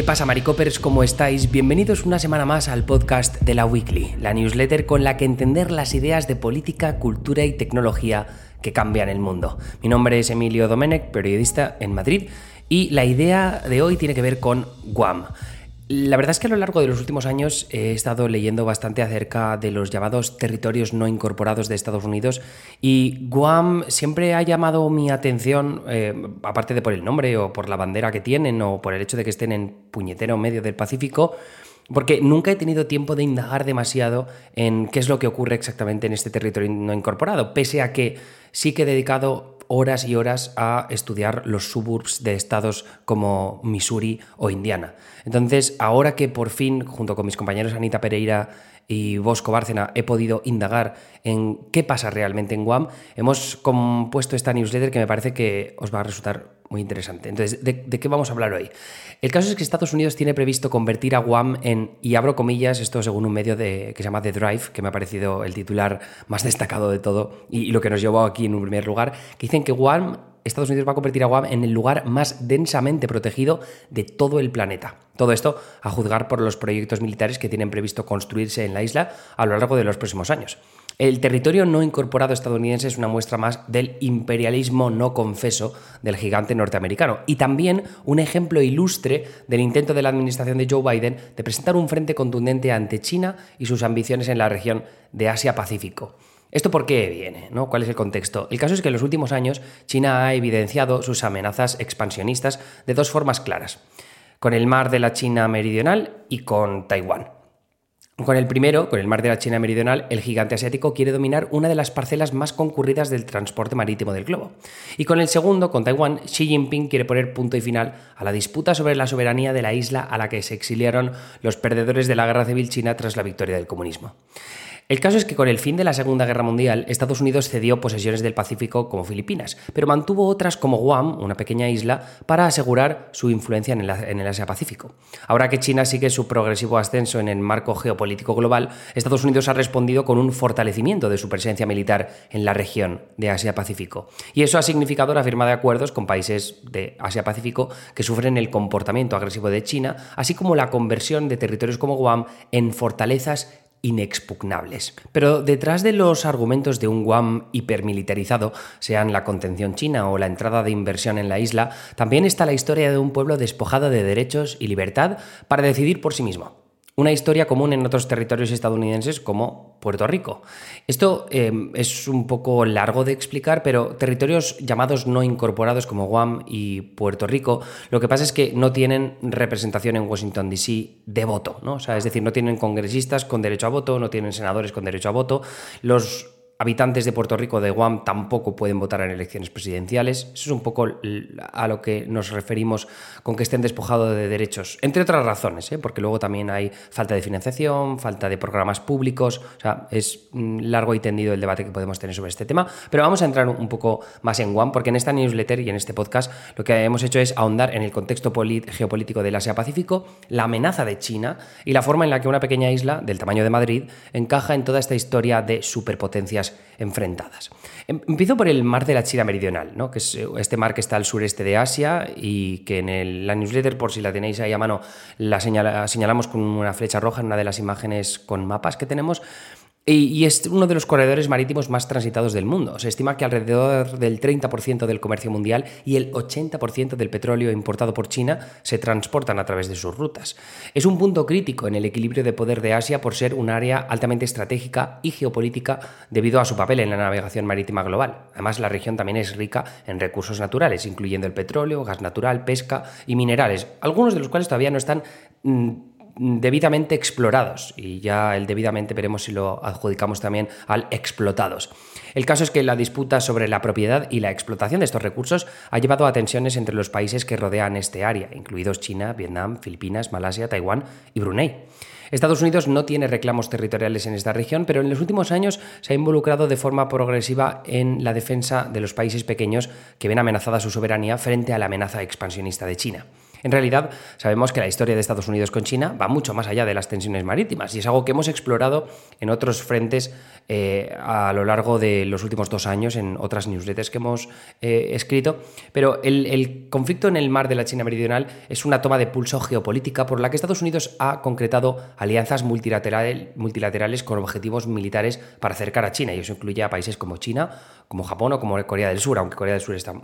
¿Qué pasa, Maricopers? ¿Cómo estáis? Bienvenidos una semana más al podcast de la Weekly, la newsletter con la que entender las ideas de política, cultura y tecnología que cambian el mundo. Mi nombre es Emilio Domenech, periodista en Madrid, y la idea de hoy tiene que ver con Guam. La verdad es que a lo largo de los últimos años he estado leyendo bastante acerca de los llamados territorios no incorporados de Estados Unidos y Guam siempre ha llamado mi atención, eh, aparte de por el nombre o por la bandera que tienen o por el hecho de que estén en puñetero medio del Pacífico, porque nunca he tenido tiempo de indagar demasiado en qué es lo que ocurre exactamente en este territorio no incorporado, pese a que sí que he dedicado horas y horas a estudiar los suburbs de estados como Missouri o Indiana. Entonces, ahora que por fin, junto con mis compañeros Anita Pereira y Bosco Bárcena, he podido indagar en qué pasa realmente en Guam, hemos compuesto esta newsletter que me parece que os va a resultar muy interesante. Entonces, ¿de, qué vamos a hablar hoy? El caso es que Estados Unidos tiene previsto convertir a Guam en, y abro comillas, esto según un medio de, que se llama The Drive, que me ha parecido el titular más destacado de todo y, lo que nos llevó aquí en un primer lugar, que dicen que Guam Estados Unidos va a convertir a Guam en el lugar más densamente protegido de todo el planeta. Todo esto a juzgar por los proyectos militares que tienen previsto construirse en la isla a lo largo de los próximos años. El territorio no incorporado estadounidense es una muestra más del imperialismo no confeso del gigante norteamericano y también un ejemplo ilustre del intento de la administración de Joe Biden de presentar un frente contundente ante China y sus ambiciones en la región de Asia-Pacífico. ¿Esto por qué viene? ¿no? ¿Cuál es el contexto? El caso es que en los últimos años China ha evidenciado sus amenazas expansionistas de dos formas claras, con el mar de la China meridional y con Taiwán. Con el primero, con el mar de la China Meridional, el gigante asiático quiere dominar una de las parcelas más concurridas del transporte marítimo del globo. Y con el segundo, con Taiwán, Xi Jinping quiere poner punto y final a la disputa sobre la soberanía de la isla a la que se exiliaron los perdedores de la guerra civil china tras la victoria del comunismo. El caso es que con el fin de la Segunda Guerra Mundial, Estados Unidos cedió posesiones del Pacífico como Filipinas, pero mantuvo otras como Guam, una pequeña isla, para asegurar su influencia en el, Asia-Pacífico. Ahora que China sigue su progresivo ascenso en el marco geopolítico global, Estados Unidos ha respondido con un fortalecimiento de su presencia militar en la región de Asia-Pacífico. Y eso ha significado la firma de acuerdos con países de Asia-Pacífico que sufren el comportamiento agresivo de China, así como la conversión de territorios como Guam en fortalezas inexpugnables. Pero detrás de los argumentos de un Guam hipermilitarizado, sean la contención china o la entrada de inversión en la isla, también está la historia de un pueblo despojado de derechos y libertad para decidir por sí mismo. Una historia común en otros territorios estadounidenses como Puerto Rico. Esto em, es un poco largo de explicar, pero territorios llamados no incorporados como Guam y Puerto Rico, lo que pasa es que no tienen representación en Washington, D.C. de voto, ¿no? O sea, es decir, no tienen congresistas con derecho a voto, no tienen senadores con derecho a voto. Los habitantes de Puerto Rico, de Guam, tampoco pueden votar en elecciones presidenciales. Eso es un poco a lo que nos referimos con que estén despojados de derechos, entre otras razones, ¿eh? porque luego también hay falta de financiación, falta de programas públicos, o sea, es mm, largo y tendido el debate que podemos tener sobre este tema, pero vamos a entrar un poco más en Guam, porque en esta newsletter y en este podcast lo que hemos hecho es ahondar en el contexto geopolítico del Asia-Pacífico, la amenaza de China y la forma en la que una pequeña isla del tamaño de Madrid encaja en toda esta historia de superpotencias enfrentadas. Em, empiezo por el mar de la China Meridional, ¿no? que es eh, este mar que está al sureste de Asia y que en la newsletter, por si la tenéis ahí a mano, la señalamos con una flecha roja en una de las imágenes con mapas que tenemos. Y, es uno de los corredores marítimos más transitados del mundo. Se estima que alrededor del 30% del comercio mundial y el 80% del petróleo importado por China se transportan a través de sus rutas. Es un punto crítico en el equilibrio de poder de Asia por ser un área altamente estratégica y geopolítica debido a su papel en la navegación marítima global. Además, la región también es rica en recursos naturales, incluyendo el petróleo, gas natural, pesca y minerales, algunos de los cuales todavía no están mm, debidamente explorados y ya el debidamente veremos si lo adjudicamos también al explotados. El caso es que la disputa sobre la propiedad y la explotación de estos recursos ha llevado a tensiones entre los países que rodean este área, incluidos China, Vietnam, Filipinas, Malasia, Taiwán y Brunei. Estados Unidos no tiene reclamos territoriales en esta región, pero en los últimos años se ha involucrado de forma progresiva en la defensa de los países pequeños que ven amenazada su soberanía frente a la amenaza expansionista de China. En realidad, sabemos que la historia de Estados Unidos con China va mucho más allá de las tensiones marítimas y es algo que hemos explorado en otros frentes eh, a lo largo de los últimos dos años en otras newsletters que hemos eh, escrito. Pero el, conflicto en el mar de la China Meridional es una toma de pulso geopolítica por la que Estados Unidos ha concretado alianzas multilaterales con objetivos militares para acercar a China y eso incluye a países como China, como Japón o como Corea del Sur, aunque Corea del Sur está,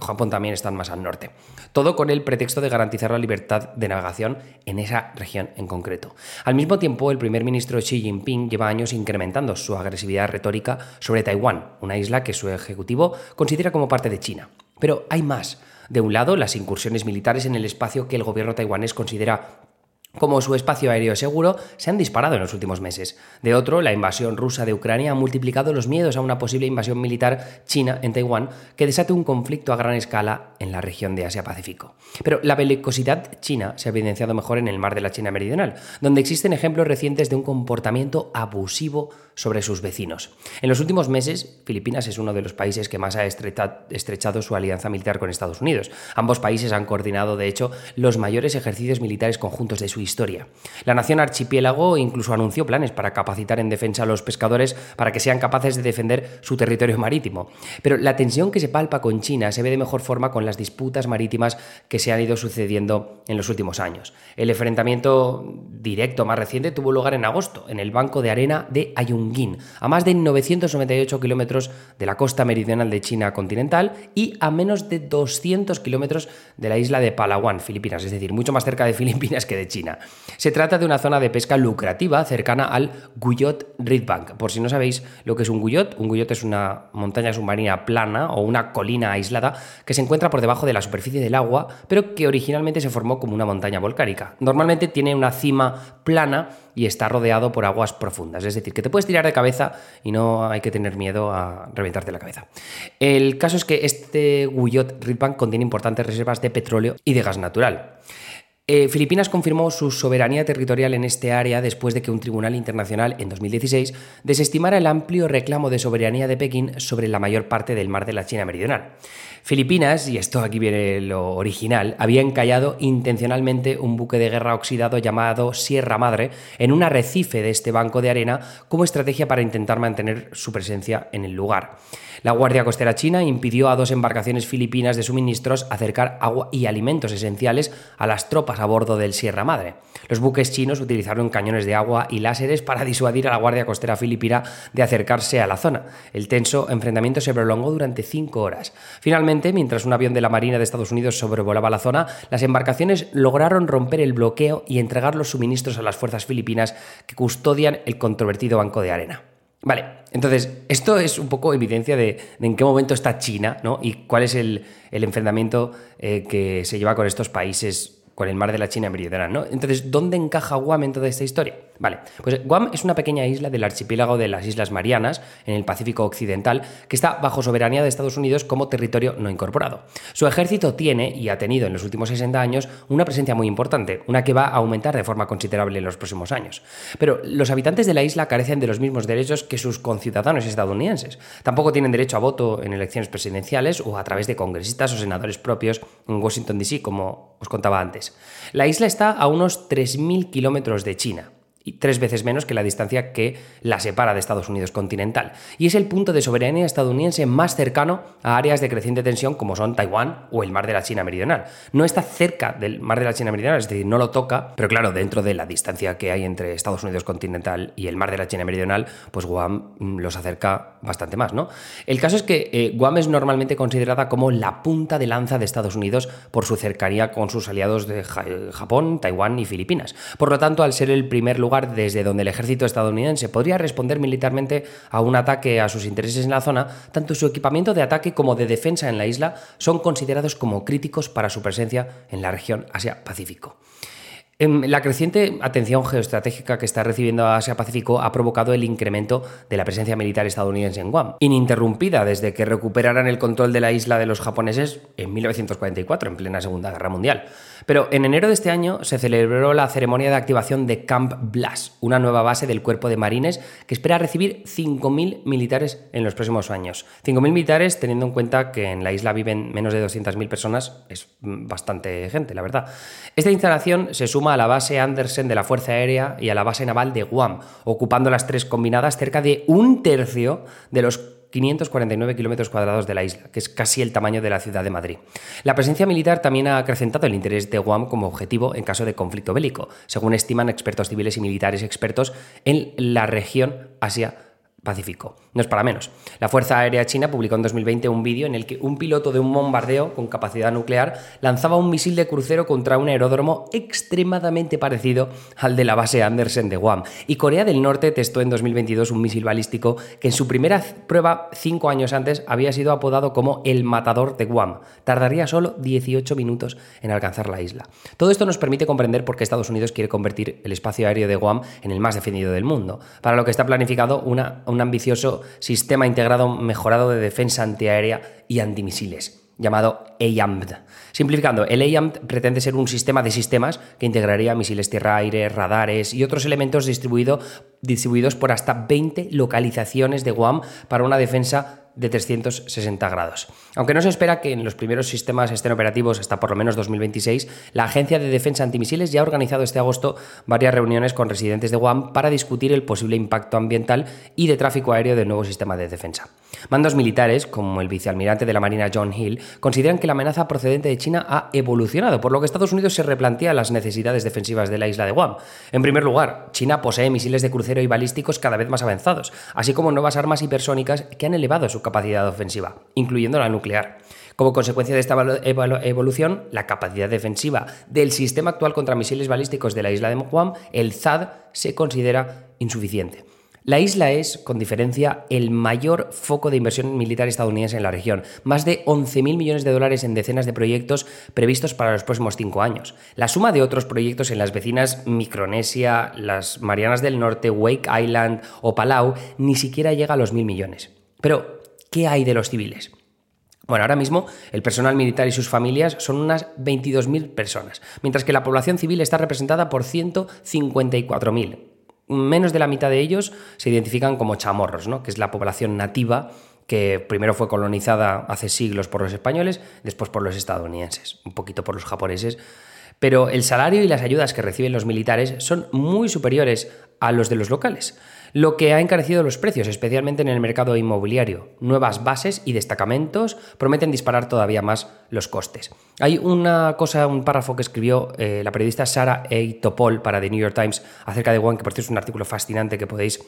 Japón también están más al norte. Todo con el pretexto de garantizar la libertad de navegación en esa región en concreto. Al mismo tiempo, el primer ministro Xi Jinping lleva años incrementando su agresividad retórica sobre Taiwán, una isla que su ejecutivo considera como parte de China. Pero hay más. De un lado, las incursiones militares en el espacio que el gobierno taiwanés considera como su espacio aéreo seguro, se han disparado en los últimos meses. De otro, la invasión rusa de Ucrania ha multiplicado los miedos a una posible invasión militar china en Taiwán que desate un conflicto a gran escala en la región de Asia-Pacífico. Pero la belicosidad china se ha evidenciado mejor en el mar de la China Meridional, donde existen ejemplos recientes de un comportamiento abusivo sobre sus vecinos. En los últimos meses, Filipinas es uno de los países que más ha estrechado su alianza militar con Estados Unidos. Ambos países han coordinado, de hecho, los mayores ejercicios militares conjuntos de su historia. La nación archipiélago incluso anunció planes para capacitar en defensa a los pescadores para que sean capaces de defender su territorio marítimo. Pero la tensión que se palpa con China se ve de mejor forma con las disputas marítimas que se han ido sucediendo en los últimos años. El enfrentamiento directo más reciente tuvo lugar en agosto, en el banco de arena de Ayungin a más de 998 kilómetros de la costa meridional de China continental y a menos de 200 kilómetros de la isla de Palawan, Filipinas, es decir, mucho más cerca de Filipinas que de China. Se trata de una zona de pesca lucrativa cercana al Guyot Ridbank. Por si no sabéis lo que es un Guyot, un Guyot es una montaña submarina plana o una colina aislada que se encuentra por debajo de la superficie del agua, pero que originalmente se formó como una montaña volcánica. Normalmente tiene una cima plana y está rodeado por aguas profundas. Es decir, que te puedes tirar de cabeza y no hay que tener miedo a reventarte la cabeza. El caso es que este Guyot Ridbank contiene importantes reservas de petróleo y de gas natural. Eh, Filipinas confirmó su soberanía territorial en este área después de que un tribunal internacional en 2016 desestimara el amplio reclamo de soberanía de Pekín sobre la mayor parte del mar de la China Meridional. Filipinas, y esto aquí viene lo original, había encallado intencionalmente un buque de guerra oxidado llamado Sierra Madre en un arrecife de este banco de arena como estrategia para intentar mantener su presencia en el lugar. La Guardia Costera China impidió a dos embarcaciones filipinas de suministros acercar agua y alimentos esenciales a las tropas a bordo del Sierra Madre. Los buques chinos utilizaron cañones de agua y láseres para disuadir a la Guardia Costera filipina de acercarse a la zona. El tenso enfrentamiento se prolongó durante cinco horas. Finalmente, mientras un avión de la Marina de Estados Unidos sobrevolaba la zona, las embarcaciones lograron romper el bloqueo y entregar los suministros a las fuerzas filipinas que custodian el controvertido banco de arena. Vale, entonces esto es un poco evidencia de, en qué momento está China ¿no? y cuál es el, enfrentamiento eh, que se lleva con estos países con el mar de la China meridional, ¿no? Entonces, ¿dónde encaja Guam en toda esta historia? Vale, pues Guam es una pequeña isla del archipiélago de las Islas Marianas, en el Pacífico Occidental, que está bajo soberanía de Estados Unidos como territorio no incorporado. Su ejército tiene, y ha tenido en los últimos 60 años, una presencia muy importante, una que va a aumentar de forma considerable en los próximos años. Pero los habitantes de la isla carecen de los mismos derechos que sus conciudadanos estadounidenses. Tampoco tienen derecho a voto en elecciones presidenciales o a través de congresistas o senadores propios en Washington, D.C., como os contaba antes. La isla está a unos 3.000 kilómetros de China tres veces menos que la distancia que la separa de Estados Unidos continental. Y es el punto de soberanía estadounidense más cercano a áreas de creciente tensión como son Taiwán o el mar de la China Meridional. No está cerca del mar de la China Meridional, es decir, no lo toca, pero claro, dentro de la distancia que hay entre Estados Unidos continental y el mar de la China Meridional, pues Guam mm, los acerca bastante más, ¿no? El caso es que eh, Guam es normalmente considerada como la punta de lanza de Estados Unidos por su cercanía con sus aliados de Japón, Taiwán y Filipinas. Por lo tanto, al ser el primer lugar desde donde el ejército estadounidense podría responder militarmente a un ataque a sus intereses en la zona, tanto su equipamiento de ataque como de defensa en la isla son considerados como críticos para su presencia en la región Asia-Pacífico. Em, la creciente atención geoestratégica que está recibiendo Asia-Pacífico ha provocado el incremento de la presencia militar estadounidense en Guam, ininterrumpida desde que recuperaran el control de la isla de los japoneses en 1944, en plena Segunda Guerra Mundial. Pero en enero de este año se celebró la ceremonia de activación de Camp Blas, una nueva base del cuerpo de marines que espera recibir 5.000 militares en los próximos años. 5.000 militares teniendo en cuenta que en la isla viven menos de 200.000 personas, es bastante gente, la verdad. Esta instalación se suma a la base Andersen de la Fuerza Aérea y a la base naval de Guam, ocupando las tres combinadas cerca de un tercio de los 549 kilómetros cuadrados de la isla, que es casi el tamaño de la ciudad de Madrid. La presencia militar también ha acrecentado el interés de Guam como objetivo en caso de conflicto bélico, según estiman expertos civiles y militares expertos en la región Asia Pacífico. No es para menos. La Fuerza Aérea China publicó en 2020 un vídeo en el que un piloto de un bombardeo con capacidad nuclear lanzaba un misil de crucero contra un aeródromo extremadamente parecido al de la base Andersen de Guam. Y Corea del Norte testó en 2022 un misil balístico que en su primera prueba cinco años antes había sido apodado como el matador de Guam. Tardaría solo 18 minutos en alcanzar la isla. Todo esto nos permite comprender por qué Estados Unidos quiere convertir el espacio aéreo de Guam en el más defendido del mundo, para lo que está planificado una, un ambicioso sistema integrado mejorado de defensa antiaérea y antimisiles, llamado AYAMD. Simplificando, el AYAMD pretende ser un sistema de sistemas que integraría misiles tierra-aire, radares y otros elementos distribuidos por hasta 20 localizaciones de Guam para una defensa de 360 grados. Aunque no se espera que en los primeros sistemas estén operativos hasta por lo menos 2026, la Agencia de Defensa Antimisiles ya ha organizado este agosto varias reuniones con residentes de Guam para discutir el posible impacto ambiental y de tráfico aéreo del nuevo sistema de defensa. Mandos militares, como el vicealmirante de la Marina John Hill, consideran que la amenaza procedente de China ha evolucionado, por lo que Estados Unidos se replantea las necesidades defensivas de la isla de Guam. En primer lugar, China posee misiles de crucero y balísticos cada vez más avanzados, así como nuevas armas hipersónicas que han elevado su capacidad ofensiva, incluyendo la nuclear. Como consecuencia de esta evolución, la capacidad defensiva del sistema actual contra misiles balísticos de la isla de Guam, el ZAD, se considera insuficiente. La isla es, con diferencia, el mayor foco de inversión militar estadounidense en la región, más de 11.000 millones de dólares en decenas de proyectos previstos para los próximos cinco años. La suma de otros proyectos en las vecinas Micronesia, las Marianas del Norte, Wake Island o Palau ni siquiera llega a los mil millones. Pero, ¿Qué hay de los civiles? Bueno, ahora mismo el personal militar y sus familias son unas 22.000 personas, mientras que la población civil está representada por 154.000. Menos de la mitad de ellos se identifican como chamorros, ¿no? que es la población nativa que primero fue colonizada hace siglos por los españoles, después por los estadounidenses, un poquito por los japoneses. Pero el salario y las ayudas que reciben los militares son muy superiores a los de los locales lo que ha encarecido los precios, especialmente en el mercado inmobiliario. Nuevas bases y destacamentos prometen disparar todavía más los costes. Hay una cosa, un párrafo que escribió eh, la periodista Sara A. Topol para The New York Times acerca de One, que por cierto es un artículo fascinante que podéis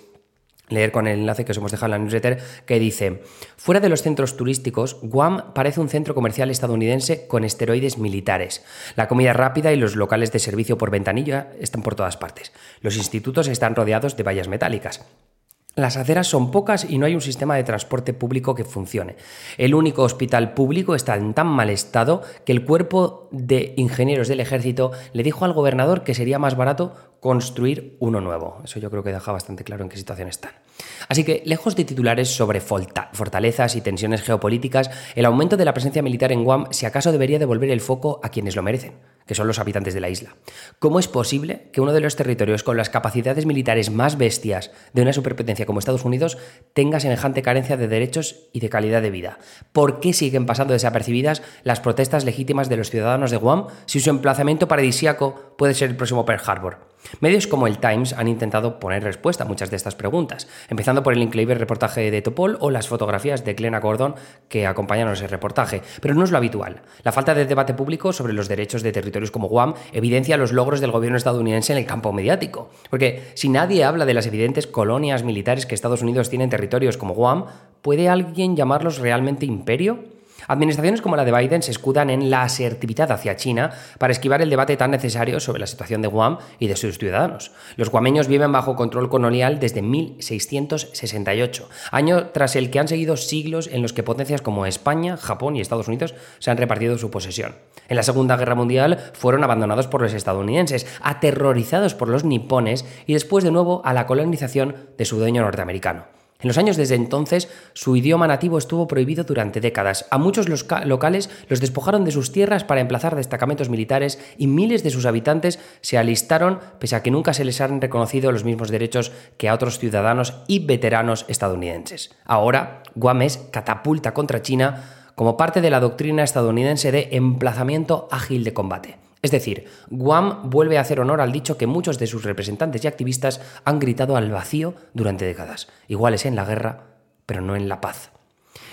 leer con el enlace que os hemos dejado en la newsletter, que dice, fuera de los centros turísticos, Guam parece un centro comercial estadounidense con esteroides militares. La comida rápida y los locales de servicio por ventanilla están por todas partes. Los institutos están rodeados de vallas metálicas. Las aceras son pocas y no hay un sistema de transporte público que funcione. El único hospital público está en tan mal estado que el cuerpo de ingenieros del ejército le dijo al gobernador que sería más barato construir uno nuevo. Eso yo creo que deja bastante claro en qué situación están. Así que, lejos de titulares sobre fortalezas y tensiones geopolíticas, el aumento de la presencia militar en Guam si acaso debería devolver el foco a quienes lo merecen que son los habitantes de la isla. ¿Cómo es posible que uno de los territorios con las capacidades militares más bestias de una superpotencia como Estados Unidos tenga semejante carencia de derechos y de calidad de vida? ¿Por qué siguen pasando desapercibidas las protestas legítimas de los ciudadanos de Guam si su emplazamiento paradisíaco puede ser el próximo Pearl Harbor? Medios como el Times han intentado poner respuesta a muchas de estas preguntas, empezando por el increíble reportaje de Topol o las fotografías de Glenna Gordon que acompañan ese reportaje, pero no es lo habitual. La falta de debate público sobre los derechos de territorios como Guam evidencia los logros del gobierno estadounidense en el campo mediático, porque si nadie habla de las evidentes colonias militares que Estados Unidos tiene en territorios como Guam, ¿puede alguien llamarlos realmente imperio? Administraciones como la de Biden se escudan en la asertividad hacia China para esquivar el debate tan necesario sobre la situación de Guam y de sus ciudadanos. Los guameños viven bajo control colonial desde 1668, año tras el que han seguido siglos en los que potencias como España, Japón y Estados Unidos se han repartido su posesión. En la Segunda Guerra Mundial fueron abandonados por los estadounidenses, aterrorizados por los nipones y después de nuevo a la colonización de su dueño norteamericano. En los años desde entonces, su idioma nativo estuvo prohibido durante décadas. A muchos locales los despojaron de sus tierras para emplazar destacamentos militares y miles de sus habitantes se alistaron pese a que nunca se les han reconocido los mismos derechos que a otros ciudadanos y veteranos estadounidenses. Ahora, Guam es catapulta contra China como parte de la doctrina estadounidense de emplazamiento ágil de combate. Es decir, Guam vuelve a hacer honor al dicho que muchos de sus representantes y activistas han gritado al vacío durante décadas, iguales en la guerra, pero no en la paz.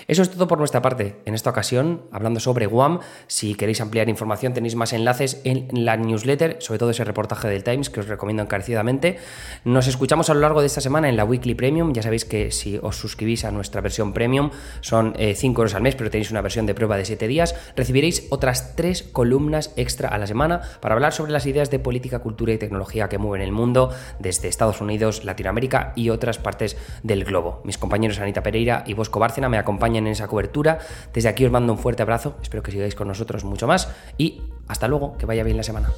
Eso es todo por nuestra parte. En esta ocasión, hablando sobre Guam, si queréis ampliar información tenéis más enlaces en la newsletter, sobre todo ese reportaje del Times que os recomiendo encarecidamente. Nos escuchamos a lo largo de esta semana en la Weekly Premium. Ya sabéis que si os suscribís a nuestra versión Premium son 5 eh, euros al mes, pero tenéis una versión de prueba de 7 días. Recibiréis otras 3 columnas extra a la semana para hablar sobre las ideas de política, cultura y tecnología que mueven el mundo desde Estados Unidos, Latinoamérica y otras partes del globo. Mis compañeros Anita Pereira y Bosco Bárcena me en esa cobertura. Desde aquí os mando un fuerte abrazo, espero que sigáis con nosotros mucho más y hasta luego, que vaya bien la semana.